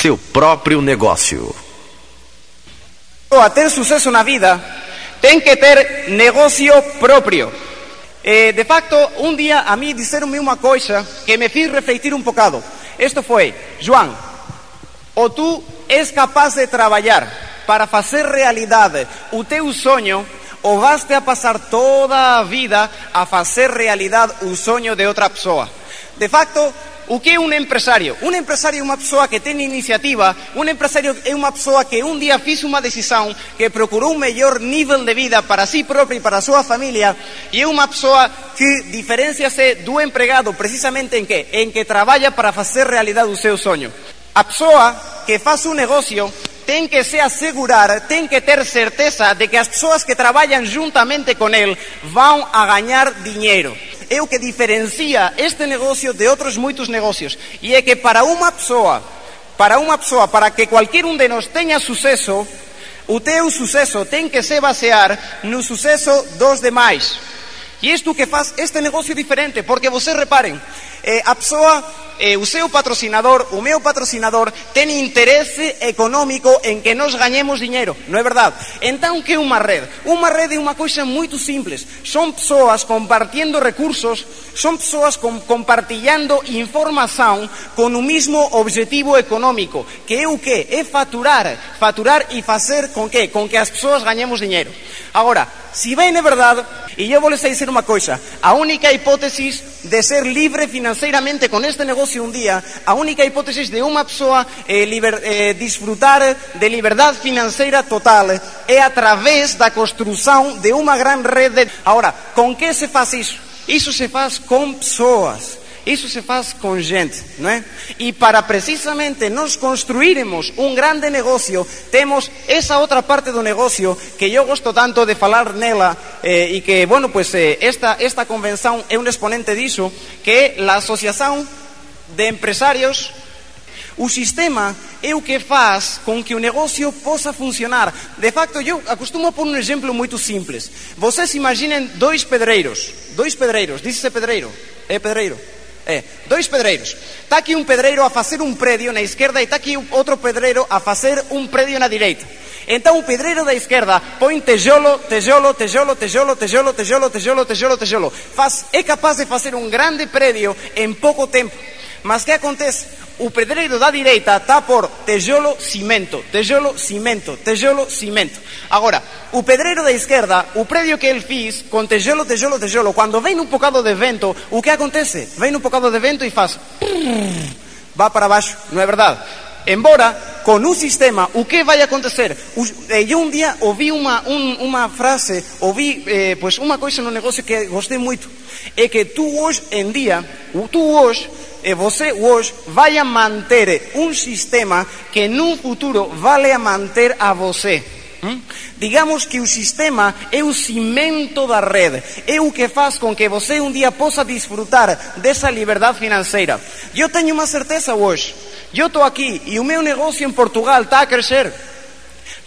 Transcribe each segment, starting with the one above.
seu próprio negócio. A ter sucesso na vida, tem que ter negócio próprio. Eh, de facto, um dia a mim disseram-me uma coisa que me fez refletir um bocado. Isto foi, João, ou tu és capaz de trabalhar para fazer realidade o teu sonho, ou vas-te a passar toda a vida a fazer realidade o sonho de outra pessoa. De facto, o que é un empresario? Un empresario é unha persoa que ten iniciativa, un empresario é unha persoa que un día fiz unha decisión que procurou un mellor nivel de vida para si sí propio e para a súa familia e é unha persoa que diferenciase do empregado precisamente en que? En que traballa para facer realidade o seu soño. A persoa que faz un negocio ten que se asegurar, ten que ter certeza de que as persoas que traballan juntamente con él vão a gañar dinheiro. É o que diferencia este negócio de outros muitos negócios. E é que para uma pessoa, para uma pessoa, para que qualquer um de nós tenha sucesso, o teu sucesso tem que se basear no sucesso dos demais. E isto que faz este negócio diferente, porque vocês reparem, eh, a pessoa eh, o seu patrocinador, o meu patrocinador, ten interese económico en que nos gañemos dinheiro, non é verdade? Entón, que é unha rede? Unha rede é unha coisa moito simples. Son persoas compartiendo recursos, son persoas com, compartillando información con o mismo objetivo económico, que é o que? É faturar, faturar e facer con que? Con que as persoas gañemos dinheiro. Agora, si ben é verdade, e eu vou lhes dizer unha coisa, a única hipótesis de ser libre financeiramente con este negocio un día, a única hipótesis de unha persoa eh, liber, eh, disfrutar de liberdade financeira total é a través da construção de unha gran rede. Ahora, con que se faz iso? Iso se faz con persoas. Isso se faz com gente, não é? E para precisamente nós construirmos um grande negócio, temos essa outra parte do negócio que eu gosto tanto de falar nela eh, e que, bueno, pues eh, esta, esta convenção é um exponente disso, que é a de empresarios, o sistema é o que faz com que o negócio possa funcionar. De facto, eu acostumo a pôr um exemplo muito simples. Vocês imaginem dois pedreiros. Dois pedreiros. Diz-se pedreiro. É pedreiro. É, dois pedreiros. Está aqui um pedreiro a fazer um prédio na esquerda e está aqui outro pedreiro a fazer um prédio na direita. Então o pedreiro da esquerda põe tijolo, tijolo, tijolo, tijolo, tijolo, tijolo, tijolo, tijolo, tijolo. Faz, é capaz de fazer um grande prédio em pouco tempo. Mas que acontece? O pedreiro da direita está por tijolo, cimento, tijolo, cimento, tijolo, cimento. Agora, o pedreiro da esquerda, o prédio que ele fez com tijolo, tijolo, tijolo, quando vem um bocado de vento, o que acontece? Vem um bocado de vento e faz... Vai para baixo, não é verdade? Embora, com um sistema, o que vai acontecer? Eu um dia ouvi uma, um, uma frase, ouvi eh, pues uma coisa no negócio que gostei muito. É que tu hoje em dia, tu hoje e você hoje vai manter um sistema que num futuro vale a manter a você. Hum? Digamos que o sistema é o cimento da rede, é o que faz com que você um dia possa desfrutar dessa liberdade financeira. Eu tenho uma certeza hoje. Eu estou aqui e o meu negócio em Portugal está a crescer.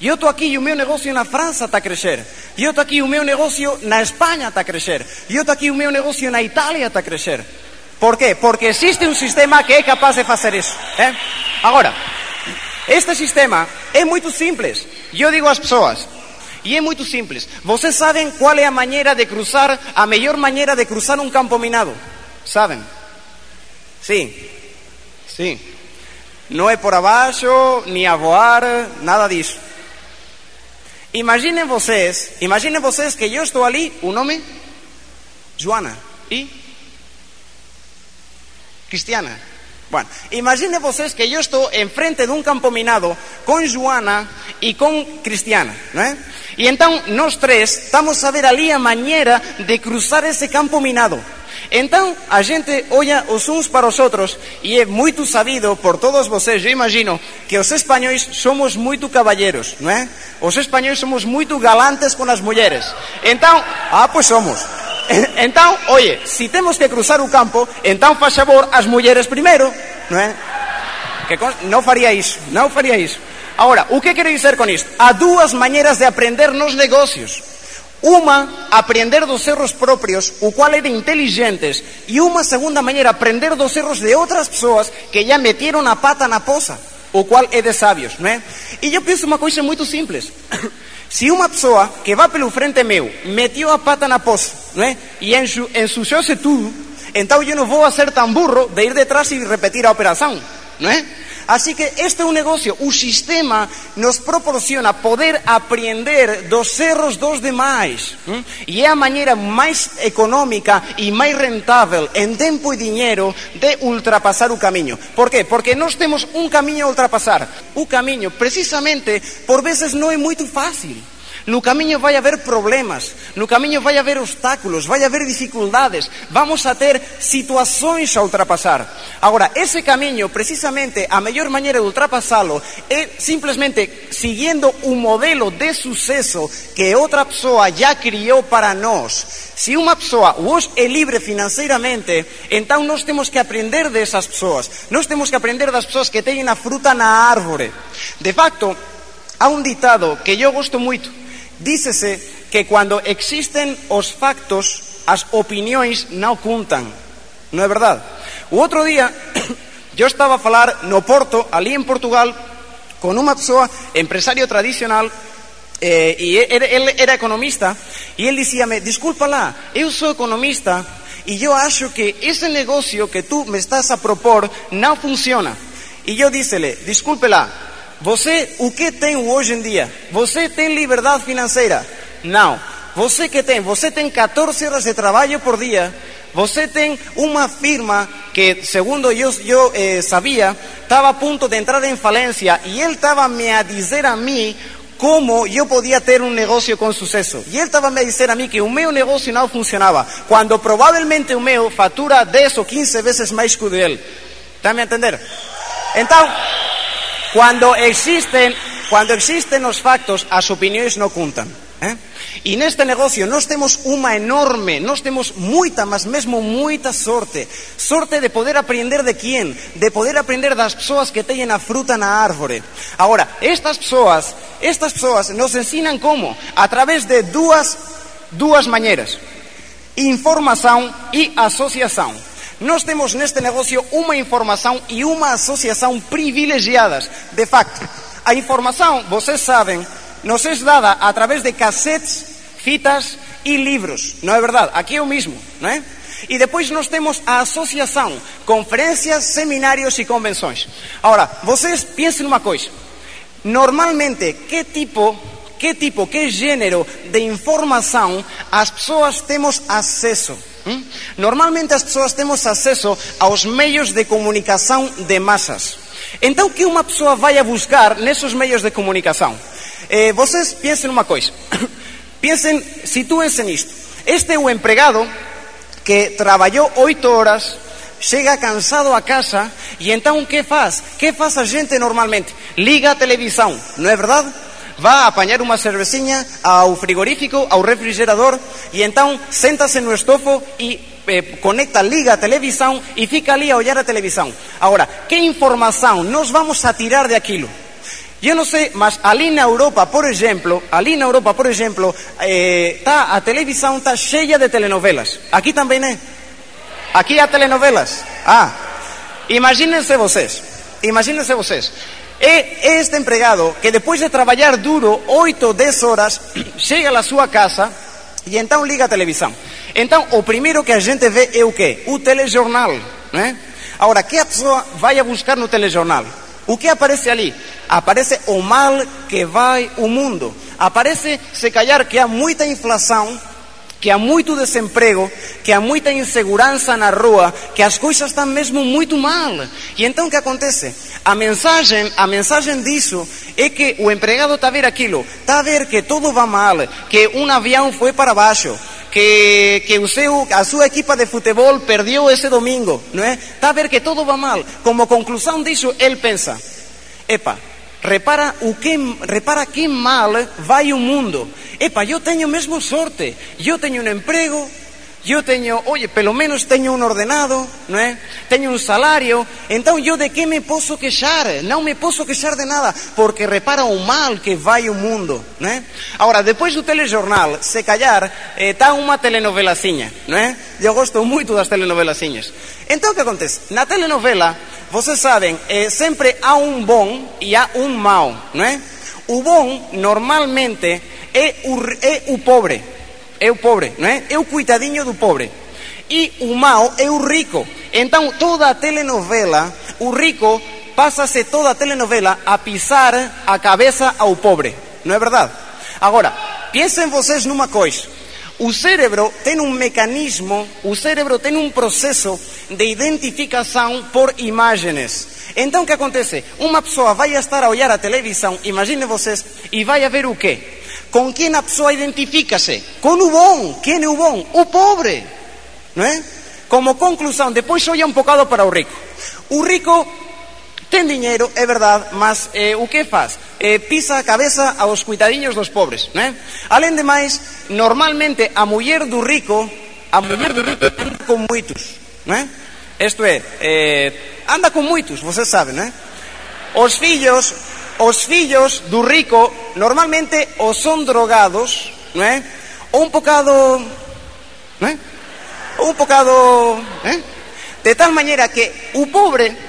Eu estou aqui e o meu negócio na França está a crescer. Eu estou aqui e o meu negócio na Espanha está a crescer. Eu estou aqui e o meu negócio na Itália está a crescer. Por quê? Porque existe um sistema que é capaz de fazer isso. Eh? Agora, este sistema é muito simples. Eu digo às pessoas, e é muito simples. Vocês sabem qual é a maneira de cruzar, a melhor maneira de cruzar um campo minado? Sabem? Sim. Sim. Não é por abaixo, nem a voar, nada disso. Imaginem vocês, imaginem vocês que eu estou ali, o nome? Joana. E? Cristiana. Bueno, imaginen vocês que eu estou enfrente de um campo minado com Joana e com Cristiana, não é? E então nós três estamos a ver ali a maneira de cruzar esse campo minado. Então a gente olha os uns para os outros e é muito sabido por todos vocês, eu imagino, que os espanhóis somos muito caballeros, não é? Os espanhóis somos muito galantes com as mulheres. Então, ah, pois somos. Então, oye, si temos que cruzar o campo, então faz favor as mulleres primeiro, non é? Que non faría iso, non faría iso. Agora, o que quero dizer con isto? Há dúas maneiras de aprender nos negocios. Uma, aprender dos erros propios, o cual de inteligentes, e uma segunda maneira, aprender dos erros de outras pessoas que já meteram a pata na poça. o qual é de sábios, não é? E eu penso uma coisa muito simples. Se uma pessoa que vai pelo frente meu meteu a pata na poça, não é? E ensuciou-se tudo, então eu não vou ser tão burro de ir detrás e repetir a operação, não é? Así que este é un negocio, o sistema nos proporciona poder aprender dos erros dos demais. E é a maneira máis económica e máis rentável en tempo e diñeiro de ultrapasar o camiño. Por qué? Porque nós temos un camiño a ultrapasar. O camiño, precisamente, por veces non é moito fácil. No camiño vai haber problemas, no camiño vai haber obstáculos, vai haber dificultades, vamos a ter situações a ultrapasar. Agora, ese camiño, precisamente, a mellor maneira de ultrapasalo é simplesmente siguiendo un modelo de suceso que outra persoa já criou para nós. Se unha persoa vos é libre financeiramente, então nós temos que aprender desas persoas. Nós temos que aprender das persoas que teñen a fruta na árvore. De facto, há un ditado que eu gosto moito, Dícese que cando existen os factos, as opinións non contan. Non é verdade? O outro día, eu estaba a falar no Porto, en Portugal, con unha persoa, empresario tradicional, eh, e ele era economista, e ele dicíame, disculpa lá, eu sou economista, e eu acho que ese negocio que tú me estás a propor non funciona. E eu dícele, disculpe lá, você, o que tem hoje em dia? Você tem liberdade financeira? Não. Você que tem? Você tem 14 horas de trabalho por dia. Você tem uma firma que, segundo eu, eu eh, sabia, estava a ponto de entrar em falência e ele estava me a dizer a mim como eu podia ter um negócio com sucesso. E ele estava me a dizer a mim que o meu negócio não funcionava, quando provavelmente o meu fatura 10 ou 15 vezes mais que o dele. Está me a entender? Então, Cuando existen, cuando existen os factos, as opinións non contan. Eh? E neste negocio nós temos unha enorme, nós temos moita, mas mesmo moita sorte. Sorte de poder aprender de quién? De poder aprender das persoas que teñen a fruta na árbore. Agora, estas persoas, estas persoas nos ensinan como? A través de dúas, dúas mañeras. Información e asociación. Nós temos neste negocio unha información e unha asociación privilegiadas. De facto, a información, vocês sabem, nos é dada a través de cassetes, fitas e libros. Non é verdade? Aquí é o mismo, non é? E depois nós temos a asociação, conferencias, seminários e convenções. Agora, vocês pensem numa coisa. Normalmente, que tipo, que tipo, que gênero de informação as pessoas temos acesso? Normalmente as persoas temos acesso aos meios de comunicação de masas. Então, que uma pessoa vai a buscar nesses meios de comunicação? Eh, vocês pensem numa coisa. pensem, situem-se nisto. Este é o empregado que trabalhou oito horas, chega cansado a casa e então o que faz? que faz a gente normalmente? Liga a televisão, não é verdade? Va a apañar unha cerveciña ao frigorífico, ao refrigerador e entón séntase no estofo e eh, conecta, liga a televisão e fica ali a olhar a televisão. Agora, que información nos vamos a tirar de aquilo? Eu non sei, mas ali na Europa, por exemplo, ali na Europa, por exemplo, eh, tá, a televisão está cheia de telenovelas. Aquí tamén é. Aquí há telenovelas. Ah, imagínense vocês, imagínense vocês. É este empregado que depois de trabalhar duro 8, 10 horas, chega à sua casa e então liga a televisão. Então, o primeiro que a gente vê é o quê? O telejornal, né? Agora, que a pessoa vai a buscar no telejornal? O que aparece ali? Aparece o mal que vai o mundo. Aparece, se calhar, que há muita inflação, que há muito desemprego, que há muita insegurança na rua, que as coisas estão mesmo muito mal. E então o que acontece? A mensagem, a mensagem disso é que o empregado está a ver aquilo, está a ver que todo va mal, que um avião foi para baixo, que, que o seu, a súa equipa de futebol perdeu ese domingo, non é? Está a ver que todo va mal. Como conclusão disso, ele pensa, epa, repara o que, repara que mal vai o mundo. Epa, eu teño mesmo sorte, eu teño un emprego, eu teño, oye, pelo menos teño un ordenado, non é? Teño un salario, entón eu de que me posso queixar? Non me posso queixar de nada, porque repara o mal que vai o mundo, non é? Agora, depois do telejornal, se callar, eh, está unha telenovelaciña, non é? Eu gosto moito das telenovelaciñas. Entón, que acontece? Na telenovela, vocês sabem, eh, sempre há um bom e há um mau, não é? O bom, normalmente, é o, é o pobre. É o pobre, não é? É o coitadinho do pobre. E o mau é o rico. Então, toda a telenovela, o rico passa-se toda a telenovela a pisar a cabeça ao pobre. Não é verdade? Agora, pensem vocês numa coisa. O cérebro tem um mecanismo, o cérebro tem um processo de identificação por imagens. Então o que acontece? Uma pessoa vai estar a olhar a televisão, imaginem vocês, e vai a ver o quê? Com quem a pessoa identifica-se? Com o bom. Quem é o bom? O pobre. Não é? Como conclusão, depois olha um bocado para o rico. O rico Ten diñeiro, é verdad, mas eh, o que faz? Eh, pisa a cabeza aos cuidadiños dos pobres, non é? Alén de máis, normalmente a muller do rico, a muller do rico anda con moitos, non é? Isto é, eh, anda con moitos, vocês saben, non é? Os fillos, os fillos do rico normalmente os son drogados, non é? Ou un bocado, non é? Ou un bocado, eh? De tal maneira que o pobre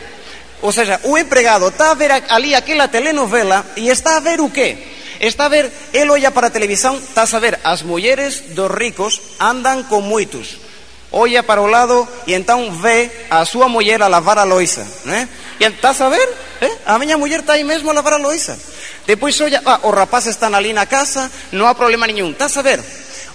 ou seja, o empregado está a ver ali aquela telenovela e está a ver o quê? Está a ver, ele olha para a televisão, está a ver, as mulheres dos ricos andan con moitos. Olha para o lado e então vê a súa muller a lavar a loiça, né? E está a ver, eh? a miña muller está aí mesmo a lavar a loiça. Depois olha, ah, os rapazes están ali na casa, non há problema nenhum. Está a ver,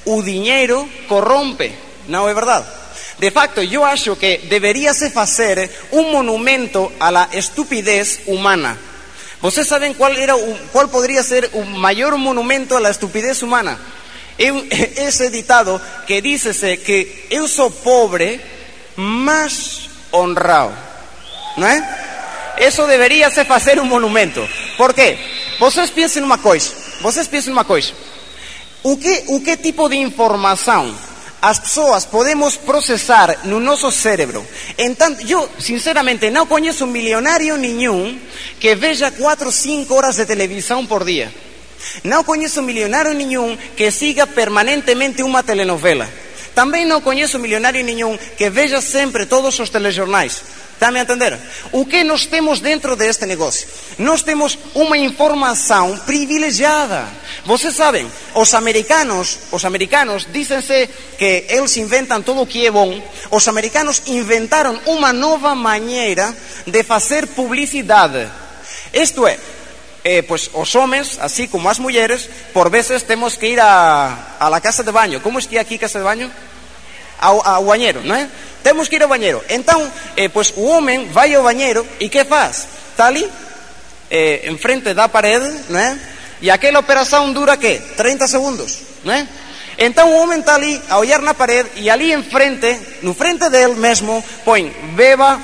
o dinheiro corrompe, non é verdade? De facto, yo acho que deberíase facer un monumento a la estupidez humana. Vocês sabem qual, era, qual podría ser o maior monumento a la estupidez humana? Ese ditado que dícese que eu sou pobre, mas honrado. Non é? Eso deberíase facer un monumento. Por qué? Vocês pensen numa coisa. Vocês pensem numa coisa. O que, o que tipo de informação as pessoas podemos processar no nosso cérebro. Então, eu, sinceramente, não conheço milionário nenhum que veja 4 ou 5 horas de televisão por dia. Não conheço milionário nenhum que siga permanentemente uma telenovela. Também não conheço milionário nenhum que veja sempre todos os telejornais. Está-me a entender? O que nós temos dentro deste negócio? Nós temos uma informação privilegiada. Vocês sabem, os americanos, os americanos dizem-se que eles inventam tudo o que é bom. Os americanos inventaram uma nova maneira de fazer publicidade. Isto é, eh, pues os homens, así como as mulheres, por vezes temos que ir a, a la casa de baño. Como é que aquí casa de baño? Ao, ao bañero, non é? temos que ir ao bañeiro. Entón, eh, pois o homem vai ao bañeiro e que faz? Está ali, eh, enfrente da parede, non é? E aquela operación dura que? 30 segundos, non é? Entón o homem está ali a olhar na parede e ali enfrente, no frente del mesmo, põe beba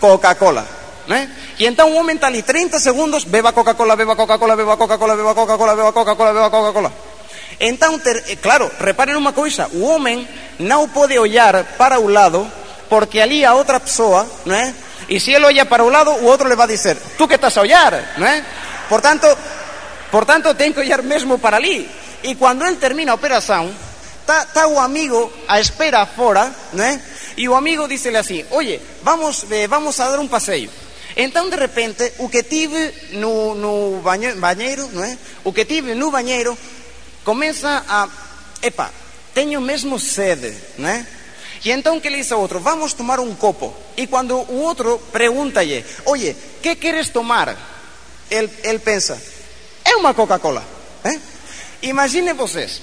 Coca-Cola, non é? E entón o homem está ali 30 segundos, beba Coca-Cola, beba Coca-Cola, beba Coca-Cola, beba Coca-Cola, beba Coca-Cola, beba Coca-Cola. Entón, ter, eh, claro, reparen unha cousa, o homem non pode olhar para o lado porque ali a outra pessoa, non é? E se ele olha para o lado, o outro le vai dizer, tú que estás a olhar, non é? Por tanto, por tanto ten que olhar mesmo para ali. E cando ele termina a operación, está, está o amigo a espera fora, non é? E o amigo dícele así, oye, vamos, eh, vamos a dar un paseo. Entón, de repente, o que tive no, no non é? O que tive no bañeiro comeza a, epa, teño mesmo sede, non é? E entón que le dice ao outro, vamos tomar un copo. E cando o outro pregúntalle, oye, que queres tomar? El, el pensa, é unha Coca-Cola. Eh? Imagine vocês,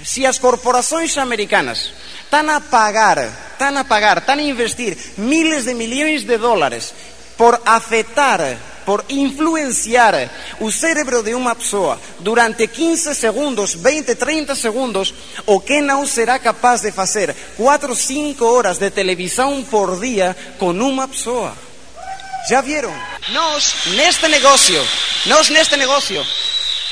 se as corporações americanas están a pagar, están a pagar, están a investir miles de milhões de dólares por afetar por influenciar o cérebro de uma pessoa durante 15 segundos, 20, 30 segundos, o que não será capaz de fazer 4, 5 horas de televisão por dia com uma pessoa. Já viram? Nós, neste negócio, nós neste negócio,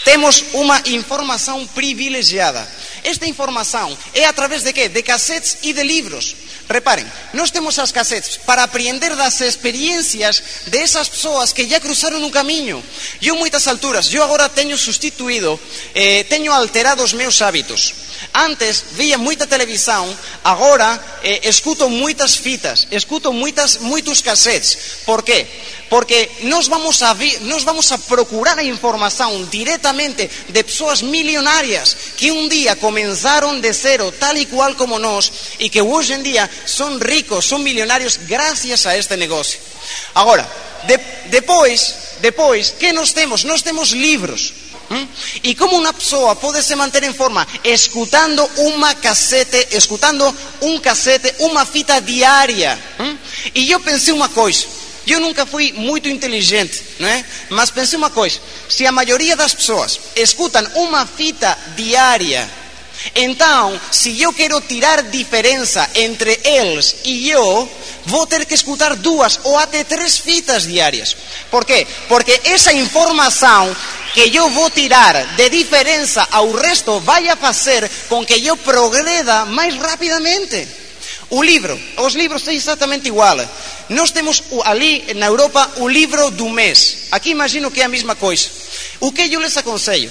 temos uma informação privilegiada. Esta informação é através de quê? De cassetes e de livros. Reparen, nós temos as casetes para aprender das experiencias de esas persoas que ya cruzaron un camiño. E moitas alturas, eu agora teño sustituído, eh, teño alterado os meus hábitos. Antes via muita televisão, agora eh, escuto muitas fitas, escuto muitas, muitos cassetes. Por quê? Porque nós vamos, a vi, nós vamos a procurar a informação diretamente de pessoas milionárias que um dia começaram de zero, tal e qual como nós, e que hoje em dia são ricos, são milionários graças a este negócio. Agora, de, depois, depois, que nós temos? Nós temos livros. ¿Mm? E como uma pessoa pode se manter em forma escutando uma cassete, escutando um cassete, uma fita diária. ¿Mm? E eu pensei uma coisa. Eu nunca fui muito inteligente, não é? Mas pensei uma coisa: se a maioria das pessoas escutam uma fita diária, então, se eu quero tirar diferença entre eles e eu, vou ter que escutar duas ou até três fitas diárias. Por quê? Porque essa informação que eu vou tirar de diferença ao resto vai a fazer com que eu progreda mais rapidamente. O livro, os livros são exatamente igual. Nós temos ali na Europa o livro do mês. Aqui imagino que é a mesma coisa. O que eu lhes aconselho?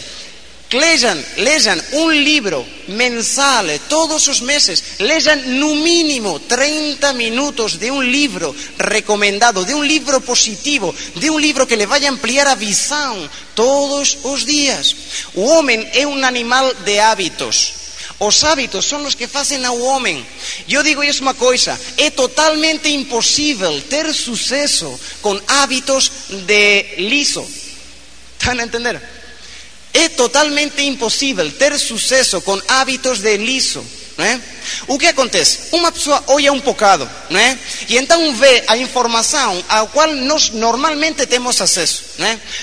Lean, lean un libro mensal todos os meses, lean no mínimo 30 minutos de un libro recomendado, de un libro positivo, de un libro que le vaya a ampliar a visão todos os días. O homem é un animal de hábitos. Os hábitos son os que facen ao homem. Eu digo isto uma coisa: é totalmente impossível ter sucesso com hábitos de liso. Estão a entender? É totalmente impossível ter sucesso com hábitos de liso. O que acontece? Uma pessoa olha um bocado e então vê a informação à qual nós normalmente temos acesso.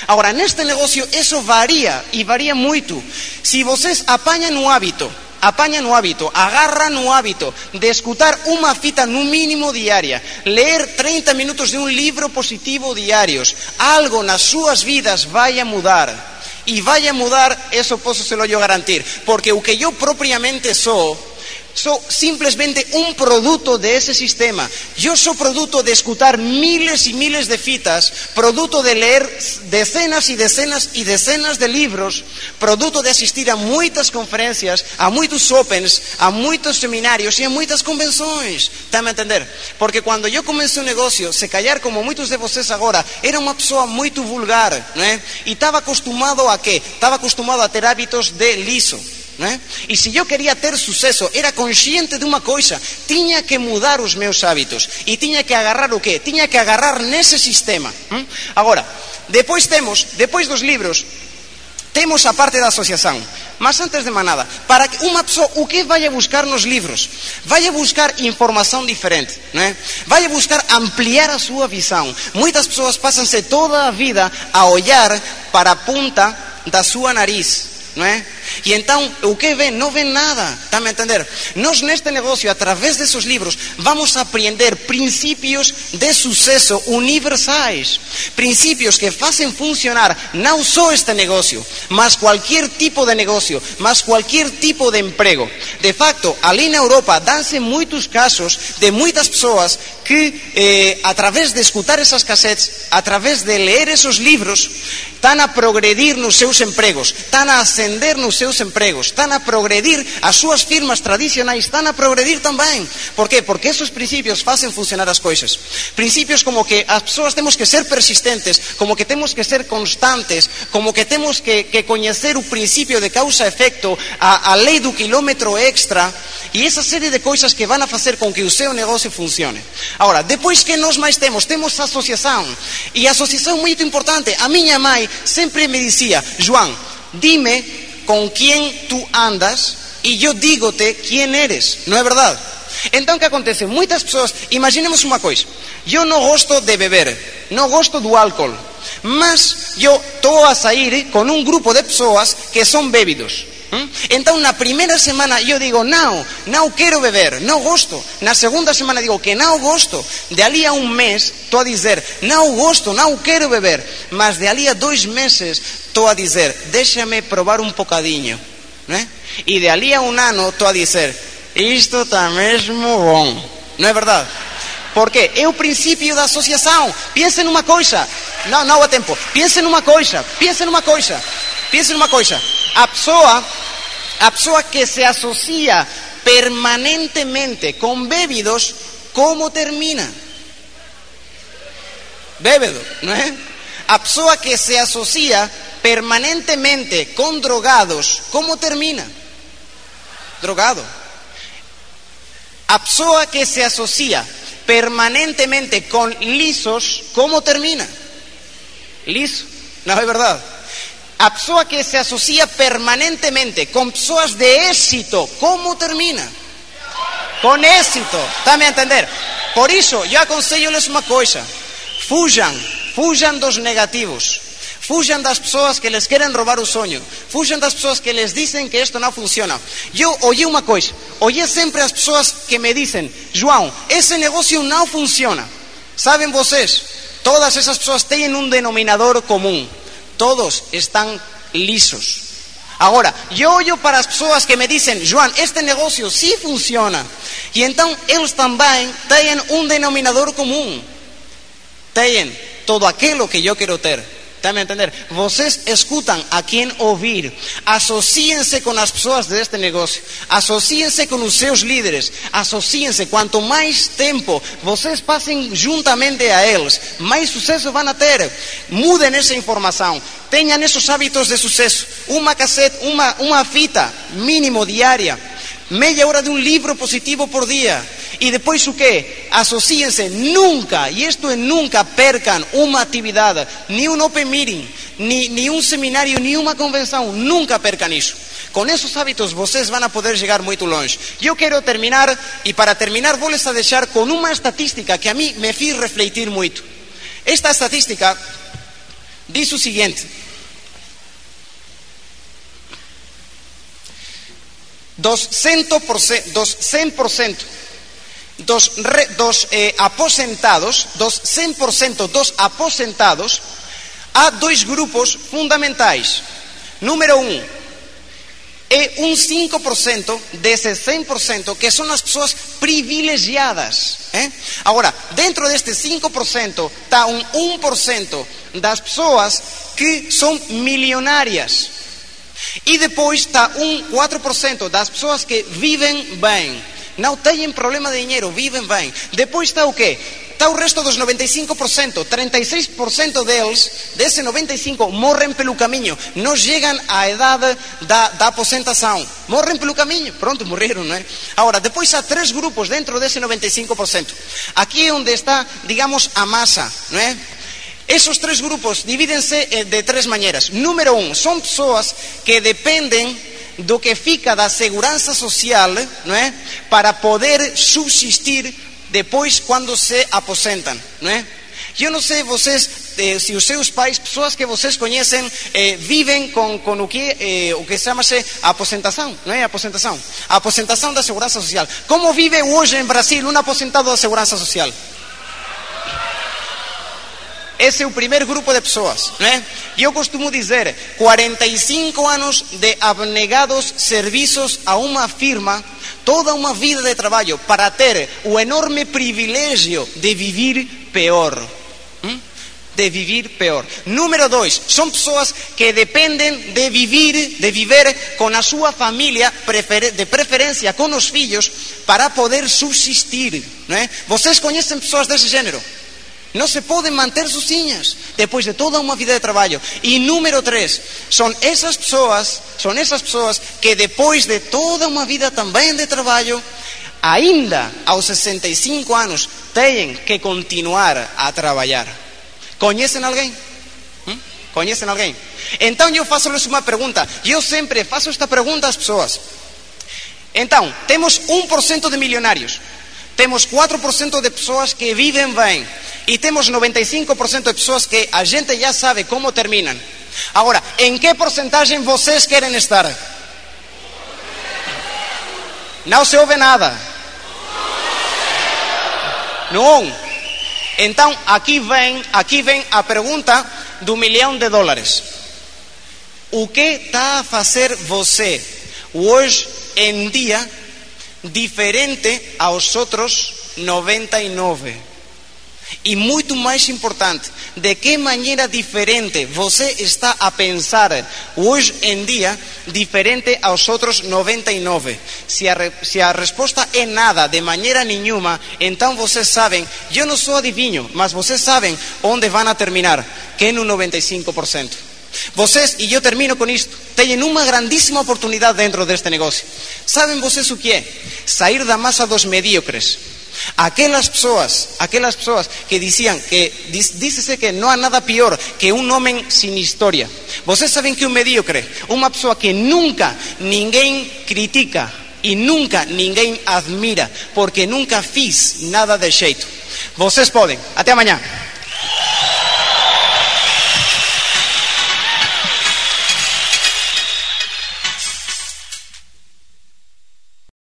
Agora, neste negócio, isso varia e varia muito. Se vocês apanham o hábito apanha no hábito, agarra no hábito de escutar uma fita no mínimo diária, ler 30 minutos de um livro positivo diários, algo nas suas vidas vai a mudar. E vai a mudar, eso posso se lo yo garantir, porque o que eu propriamente sou Sou simplesmente um produto de ese sistema. Eu sou produto de escutar miles e miles de fitas, produto de ler decenas e decenas e decenas de livros, produto de assistir a muitas conferências, a muitos opens, a muitos seminários e a muitas convenções. Está a entender? Porque quando eu comecei o negócio, se calhar como muitos de vocês agora, era uma pessoa muito vulgar, não é? E estava acostumado a quê? Estava acostumado a ter hábitos de liso. Né? E se eu queria ter sucesso, era consciente de uma coisa: tinha que mudar os meus hábitos e tinha que agarrar o quê? Tinha que agarrar nesse sistema. Hum? Agora, depois temos, depois dos livros, temos a parte da associação. Mas antes de manada, para que uma pessoa, o que vai buscar nos livros? Vai buscar informação diferente, não é? Vai buscar ampliar a sua visão. Muitas pessoas passam-se toda a vida a olhar para a ponta da sua nariz, não é? E então, o que ven? Não ven nada. Está a entender? Nós neste negócio, através desses livros, vamos aprender princípios de sucesso universais. Princípios que fazem funcionar não só este negócio, mas qualquer tipo de negócio, mas qualquer tipo de emprego. De facto, ali na Europa, dão-se muitos casos de muitas pessoas que, eh, através de escutar essas cassetes, através de ler esses livros, estão a progredir nos seus empregos, estão a ascender nos seus empregos, están a progredir, as súas firmas tradicionais están a progredir tamén. Por qué? Porque esos principios facen funcionar as coisas. Principios como que as persoas temos que ser persistentes, como que temos que ser constantes, como que temos que, que coñecer o principio de causa-efecto, a, a lei do kilómetro extra, e esa serie de coisas que van a facer con que o seu negocio funcione. Ahora, depois que nós máis temos, temos asociación, e asociación moito importante. A miña mãe sempre me dicía, Joan, dime con quién tú andas y yo dígote quién eres, ¿no é verdade? Entón, que acontece? Moitas persoas, imaginemos unha coisa, eu non gosto de beber, non gosto do álcool, mas eu estou a sair con un grupo de persoas que son bébidos. Entón, na primeira semana eu digo, non, non quero beber, non gosto. Na segunda semana digo que non gosto. De ali a un mes estou a dizer, non gosto, non quero beber. Mas de ali a dois meses estou a dizer, déxame probar un bocadinho. Né? E de ali a un ano estou a dizer, isto está mesmo bom. Non é verdade? Porque é o princípio da associação. Pense numa coisa. Não, não há tempo. Pense numa coisa. Pense numa coisa. Pense numa coisa. A pessoa, a que se associa permanentemente com bébidos, como termina? Bébedo, não é? A pessoa que se associa permanentemente com drogados, como termina? Drogado. A que se associa permanentemente com lisos, como termina? Liso. Não é verdade? A pessoa que se associa permanentemente com pessoas de êxito, como termina? Com êxito. Está me a entender? Por isso, eu aconselho-lhes uma coisa: fujam, fujam dos negativos. Fujam das pessoas que les querem roubar o sonho. Fujam das pessoas que les dizem que isto não funciona. Eu ouvi uma coisa. Ouvi sempre as pessoas que me dizem: João, esse negócio não funciona. Sabem vocês? Todas essas pessoas têm um denominador comum. Todos estão lisos. Agora, eu olho para as pessoas que me dizem, João, este negócio sim funciona. E então eles também têm um denominador comum. Têm todo aquilo que eu quero ter. Está entender? Vocês escutam a quem ouvir. Associem-se com as pessoas deste negócio. Associem-se com os seus líderes. Associem-se. Quanto mais tempo vocês passem juntamente a eles, mais sucesso vão ter. Mudem essa informação. Tenham esses hábitos de sucesso. Uma cassete, uma, uma fita mínimo diária. Meia hora de um livro positivo por dia e depois o quê? Associem-se nunca, e isto é nunca, percam uma atividade, nem um open meeting, nem, nem um seminário, nem uma convenção, nunca percam isso. Com esses hábitos vocês vão poder chegar muito longe. Eu quero terminar, e para terminar vou lhes deixar com uma estatística que a mim me fez refletir muito. Esta estatística diz o seguinte: dos 100%, dos 100% dos, re, dos eh, aposentados, dos 100% dos aposentados, há dois grupos fundamentais. Número um, é um 5% desses 100% que são as pessoas privilegiadas. Eh? Agora, dentro deste 5% está um 1% das pessoas que são milionárias. E depois está um 4% das pessoas que vivem bem não têm problema de dinheiro, vivem bem. Depois está o quê? Está o resto dos 95%, 36% deles, desse 95%, morrem pelo caminho, não chegam à idade da, da aposentação, morrem pelo caminho, pronto, morreram, não é? Agora, depois há três grupos dentro desse 95%. Aqui é onde está, digamos, a massa, não é? Esses três grupos dividem-se eh, de três maneiras. Número um, são pessoas que dependem do que fica da segurança social, não é? Para poder subsistir depois quando se aposentam, não é? Eu não sei vocês, eh, se os seus pais, pessoas que vocês conhecem, eh, vivem com, com o que, eh, o que chama-se aposentação, não é? Aposentação. Aposentação da segurança social. Como vive hoje em Brasil um aposentado da segurança social? Esse é o primeiro grupo de pessoas, né? E eu costumo dizer, 45 anos de abnegados serviços a uma firma, toda uma vida de trabalho para ter o enorme privilégio de viver pior. Hum? De viver pior. Número dois, são pessoas que dependem de viver, de viver com a sua família, de preferência com os filhos, para poder subsistir. Não é? Vocês conhecem pessoas desse gênero? Não se podem manter sozinhas depois de toda uma vida de trabalho. E número três, são essas pessoas, são essas pessoas que depois de toda uma vida também de trabalho, ainda aos 65 anos, têm que continuar a trabalhar. Conhecem alguém? Hum? Conhecem alguém? Então eu faço-lhes uma pergunta. Eu sempre faço esta pergunta às pessoas. Então, temos 1% de milionários. Temos 4% de pessoas que vivem bem e temos 95% de pessoas que a gente já sabe como terminam. Agora, em que porcentagem vocês querem estar? Não se ouve nada. Não. Então, aqui vem, aqui vem a pergunta do milhão de dólares. O que está a fazer você hoje em dia diferente aos outros 99? E muito mais importante, de que maneira diferente você está a pensar hoje em dia, diferente aos outros 99. Se a, se a resposta é nada, de maneira nenhuma, então vocês sabem, eu não sou adivinho, mas vocês sabem onde vão terminar, que é no 95%. Vocês, e eu termino com isto, têm uma grandíssima oportunidade dentro deste negócio. Sabem vocês o que é? Sair da massa dos medíocres. Aquelas pessoas, aquelas pessoas que diziam que diz- dícese que não há nada pior que um homem sem história. Vocês sabem que um medíocre, uma pessoa que nunca ninguém critica e nunca ninguém admira, porque nunca fiz nada de jeito. Vocês podem. Até amanhã.